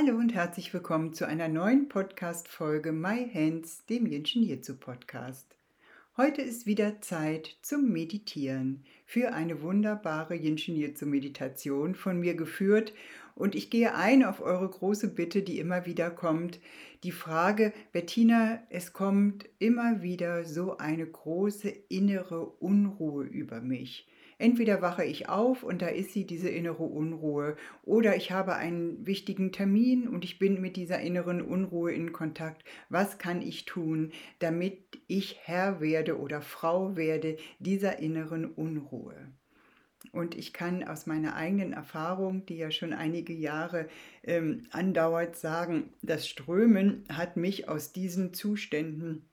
Hallo und herzlich willkommen zu einer neuen Podcast-Folge My Hands, dem Jinshin Jitsu Podcast. Heute ist wieder Zeit zum Meditieren für eine wunderbare Jinshin Jitsu Meditation von mir geführt und ich gehe ein auf eure große Bitte, die immer wieder kommt. Die Frage, Bettina, es kommt immer wieder so eine große innere Unruhe über mich. Entweder wache ich auf und da ist sie, diese innere Unruhe, oder ich habe einen wichtigen Termin und ich bin mit dieser inneren Unruhe in Kontakt. Was kann ich tun, damit ich Herr werde oder Frau werde dieser inneren Unruhe? Und ich kann aus meiner eigenen Erfahrung, die ja schon einige Jahre ähm, andauert, sagen, das Strömen hat mich aus diesen Zuständen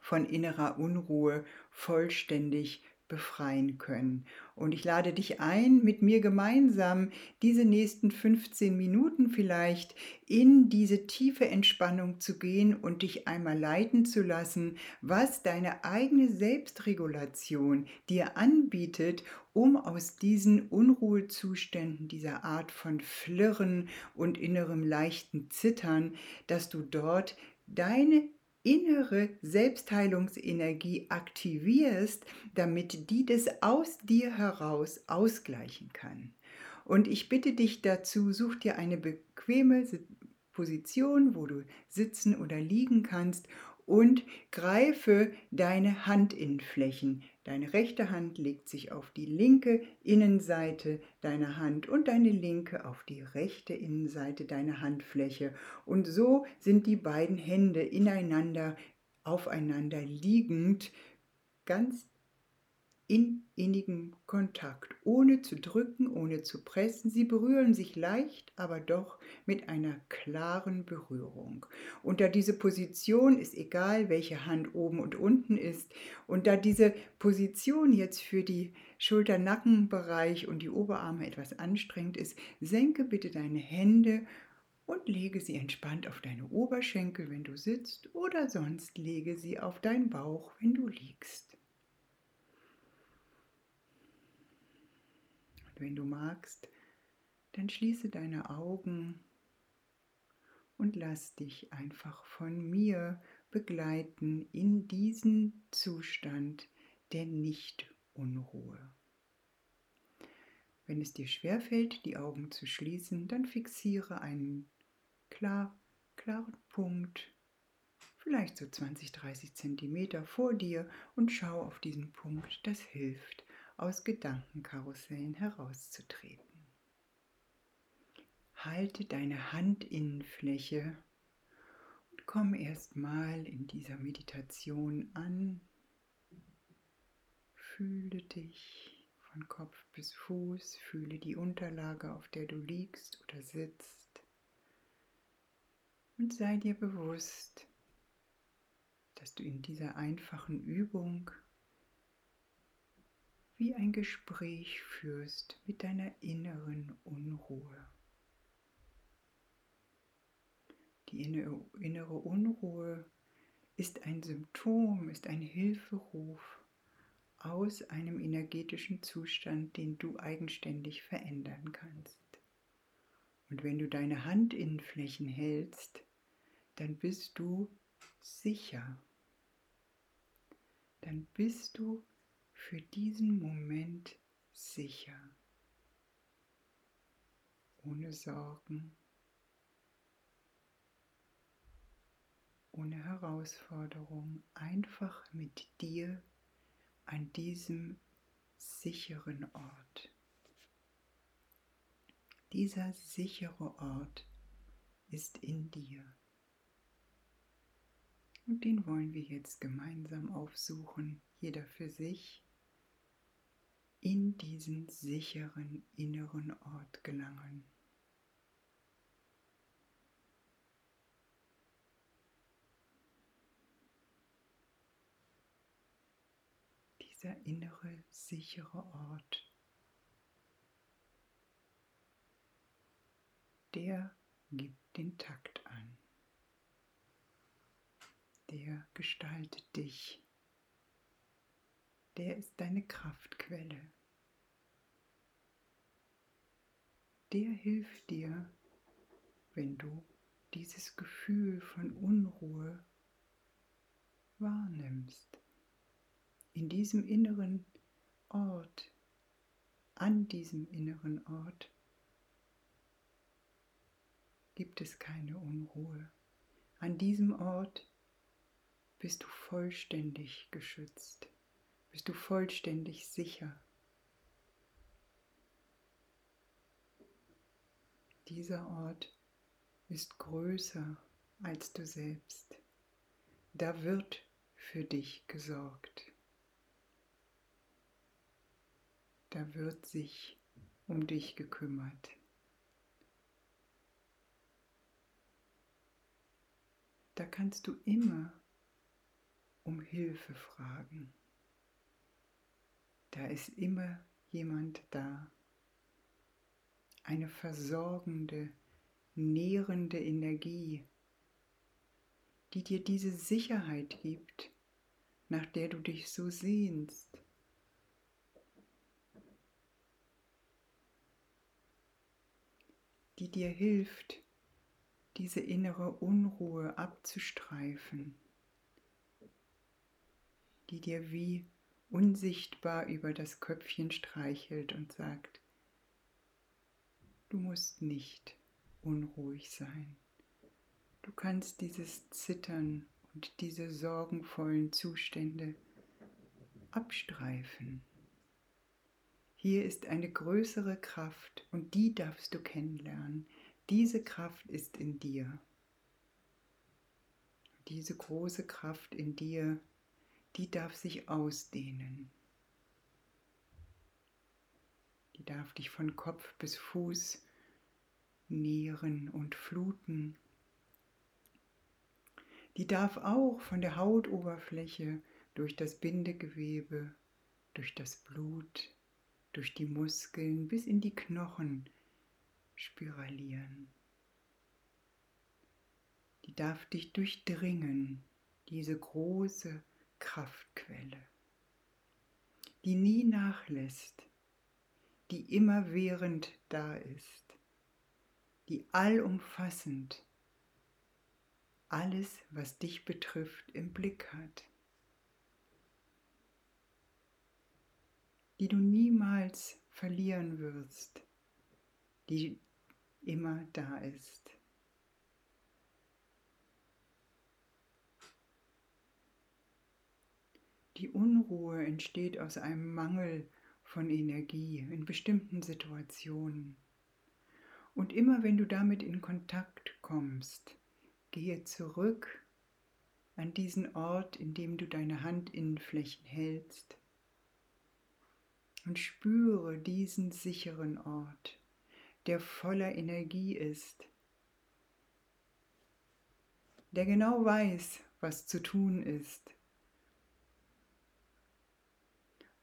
von innerer Unruhe vollständig befreien können. Und ich lade dich ein, mit mir gemeinsam diese nächsten 15 Minuten vielleicht in diese tiefe Entspannung zu gehen und dich einmal leiten zu lassen, was deine eigene Selbstregulation dir anbietet, um aus diesen Unruhezuständen, dieser Art von Flirren und innerem leichten Zittern, dass du dort deine innere Selbstheilungsenergie aktivierst, damit die das aus dir heraus ausgleichen kann. Und ich bitte dich dazu, such dir eine bequeme Position, wo du sitzen oder liegen kannst und greife deine Handinnenflächen. Deine rechte Hand legt sich auf die linke Innenseite deiner Hand und deine linke auf die rechte Innenseite deiner Handfläche. Und so sind die beiden Hände ineinander, aufeinander liegend, ganz in innigem Kontakt, ohne zu drücken, ohne zu pressen. Sie berühren sich leicht, aber doch mit einer klaren Berührung. Und da diese Position ist egal, welche Hand oben und unten ist, und da diese Position jetzt für die Schulter-Nackenbereich und die Oberarme etwas anstrengend ist, senke bitte deine Hände und lege sie entspannt auf deine Oberschenkel, wenn du sitzt, oder sonst lege sie auf deinen Bauch, wenn du liegst. Wenn du magst, dann schließe deine Augen und lass dich einfach von mir begleiten in diesen Zustand der Nicht-Unruhe. Wenn es dir schwerfällt, die Augen zu schließen, dann fixiere einen klar, klaren Punkt, vielleicht so 20, 30 Zentimeter vor dir und schau auf diesen Punkt. Das hilft, aus Gedankenkarussellen herauszutreten. Halte deine Handinnenfläche und komm erstmal in dieser Meditation an. Fühle dich von Kopf bis Fuß, fühle die Unterlage, auf der du liegst oder sitzt und sei dir bewusst, dass du in dieser einfachen Übung wie ein Gespräch führst mit deiner inneren Unruhe. Die innere Unruhe ist ein Symptom, ist ein Hilferuf aus einem energetischen Zustand, den du eigenständig verändern kannst. Und wenn du deine Handinnenflächen hältst, dann bist du sicher. Dann bist du für diesen Moment sicher, ohne Sorgen, ohne Herausforderung, einfach mit dir an diesem sicheren Ort. Dieser sichere Ort ist in dir. Und den wollen wir jetzt gemeinsam aufsuchen, jeder für sich in diesen sicheren inneren Ort gelangen. Dieser innere, sichere Ort, der gibt den Takt an. Der gestaltet dich. Der ist deine Kraftquelle. Der hilft dir, wenn du dieses Gefühl von Unruhe wahrnimmst. In diesem inneren Ort, an diesem inneren Ort gibt es keine Unruhe. An diesem Ort bist du vollständig geschützt, bist du vollständig sicher. Dieser Ort ist größer als du selbst. Da wird für dich gesorgt. Da wird sich um dich gekümmert. Da kannst du immer um Hilfe fragen. Da ist immer jemand da. Eine versorgende, nährende Energie, die dir diese Sicherheit gibt, nach der du dich so sehnst. die dir hilft, diese innere Unruhe abzustreifen, die dir wie unsichtbar über das Köpfchen streichelt und sagt, du musst nicht unruhig sein. Du kannst dieses Zittern und diese sorgenvollen Zustände abstreifen. Hier ist eine größere Kraft und die darfst du kennenlernen. Diese Kraft ist in dir. Diese große Kraft in dir, die darf sich ausdehnen. Die darf dich von Kopf bis Fuß nähren und fluten. Die darf auch von der Hautoberfläche durch das Bindegewebe, durch das Blut, durch die Muskeln bis in die Knochen spiralieren. Die darf dich durchdringen, diese große Kraftquelle, die nie nachlässt, die immerwährend da ist die allumfassend alles, was dich betrifft, im Blick hat, die du niemals verlieren wirst, die immer da ist. Die Unruhe entsteht aus einem Mangel von Energie in bestimmten Situationen. Und immer wenn du damit in Kontakt kommst, gehe zurück an diesen Ort, in dem du deine Handinnenflächen hältst und spüre diesen sicheren Ort, der voller Energie ist, der genau weiß, was zu tun ist,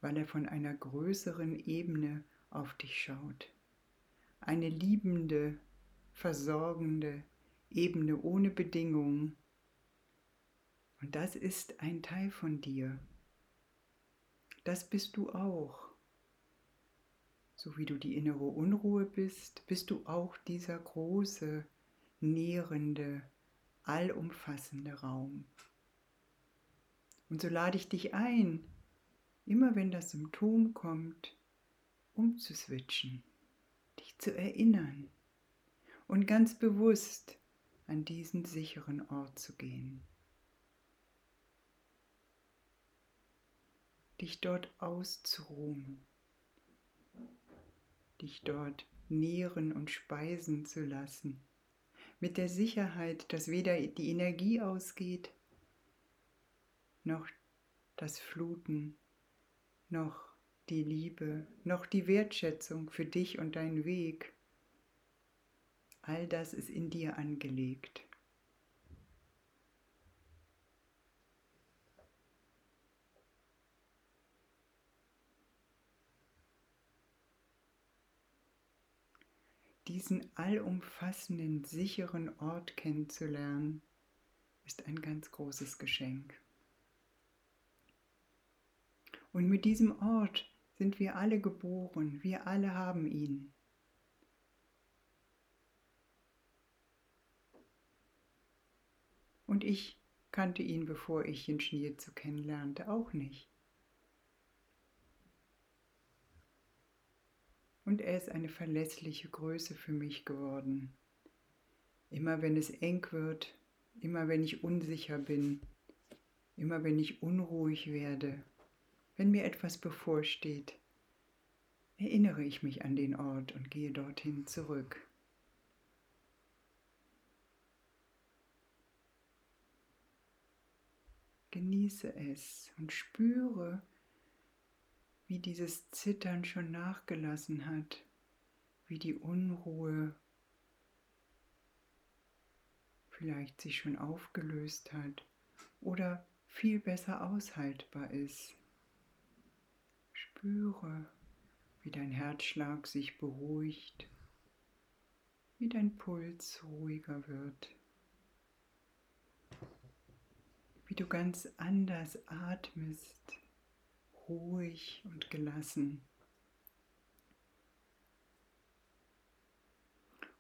weil er von einer größeren Ebene auf dich schaut eine liebende, versorgende Ebene ohne Bedingungen. Und das ist ein Teil von dir. Das bist du auch. So wie du die innere Unruhe bist, bist du auch dieser große, nährende, allumfassende Raum. Und so lade ich dich ein, immer wenn das Symptom kommt, umzuswitchen dich zu erinnern und ganz bewusst an diesen sicheren Ort zu gehen. Dich dort auszuruhen, dich dort nähren und speisen zu lassen, mit der Sicherheit, dass weder die Energie ausgeht, noch das Fluten, noch die Liebe, noch die Wertschätzung für dich und deinen Weg. All das ist in dir angelegt. Diesen allumfassenden, sicheren Ort kennenzulernen, ist ein ganz großes Geschenk. Und mit diesem Ort sind wir alle geboren, wir alle haben ihn. Und ich kannte ihn, bevor ich ihn Schniezu kennenlernte, auch nicht. Und er ist eine verlässliche Größe für mich geworden. Immer wenn es eng wird, immer wenn ich unsicher bin, immer wenn ich unruhig werde, wenn mir etwas bevorsteht, erinnere ich mich an den Ort und gehe dorthin zurück. Genieße es und spüre, wie dieses Zittern schon nachgelassen hat, wie die Unruhe vielleicht sich schon aufgelöst hat oder viel besser aushaltbar ist. Spüre, wie dein Herzschlag sich beruhigt, wie dein Puls ruhiger wird, wie du ganz anders atmest, ruhig und gelassen.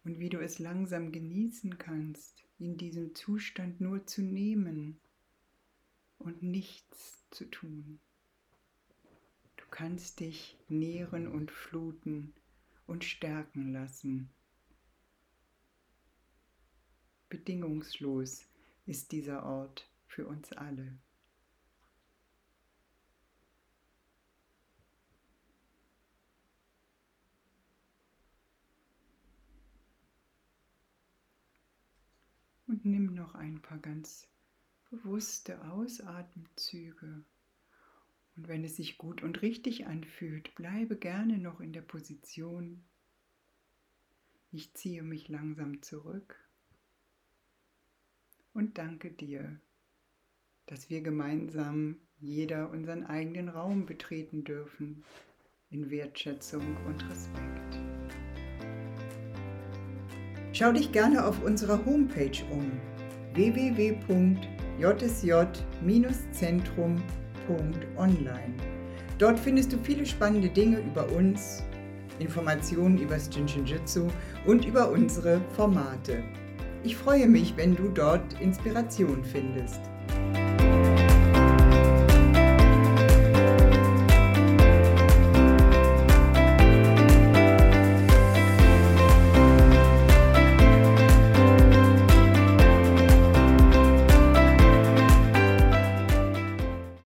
Und wie du es langsam genießen kannst, in diesem Zustand nur zu nehmen und nichts zu tun kannst dich nähren und fluten und stärken lassen. Bedingungslos ist dieser Ort für uns alle. Und nimm noch ein paar ganz bewusste Ausatemzüge. Und wenn es sich gut und richtig anfühlt, bleibe gerne noch in der Position. Ich ziehe mich langsam zurück und danke dir, dass wir gemeinsam jeder unseren eigenen Raum betreten dürfen, in Wertschätzung und Respekt. Schau dich gerne auf unserer Homepage um www.jsj-zentrum.de online. Dort findest du viele spannende Dinge über uns, Informationen über das Jinshinjutsu und über unsere Formate. Ich freue mich, wenn du dort Inspiration findest.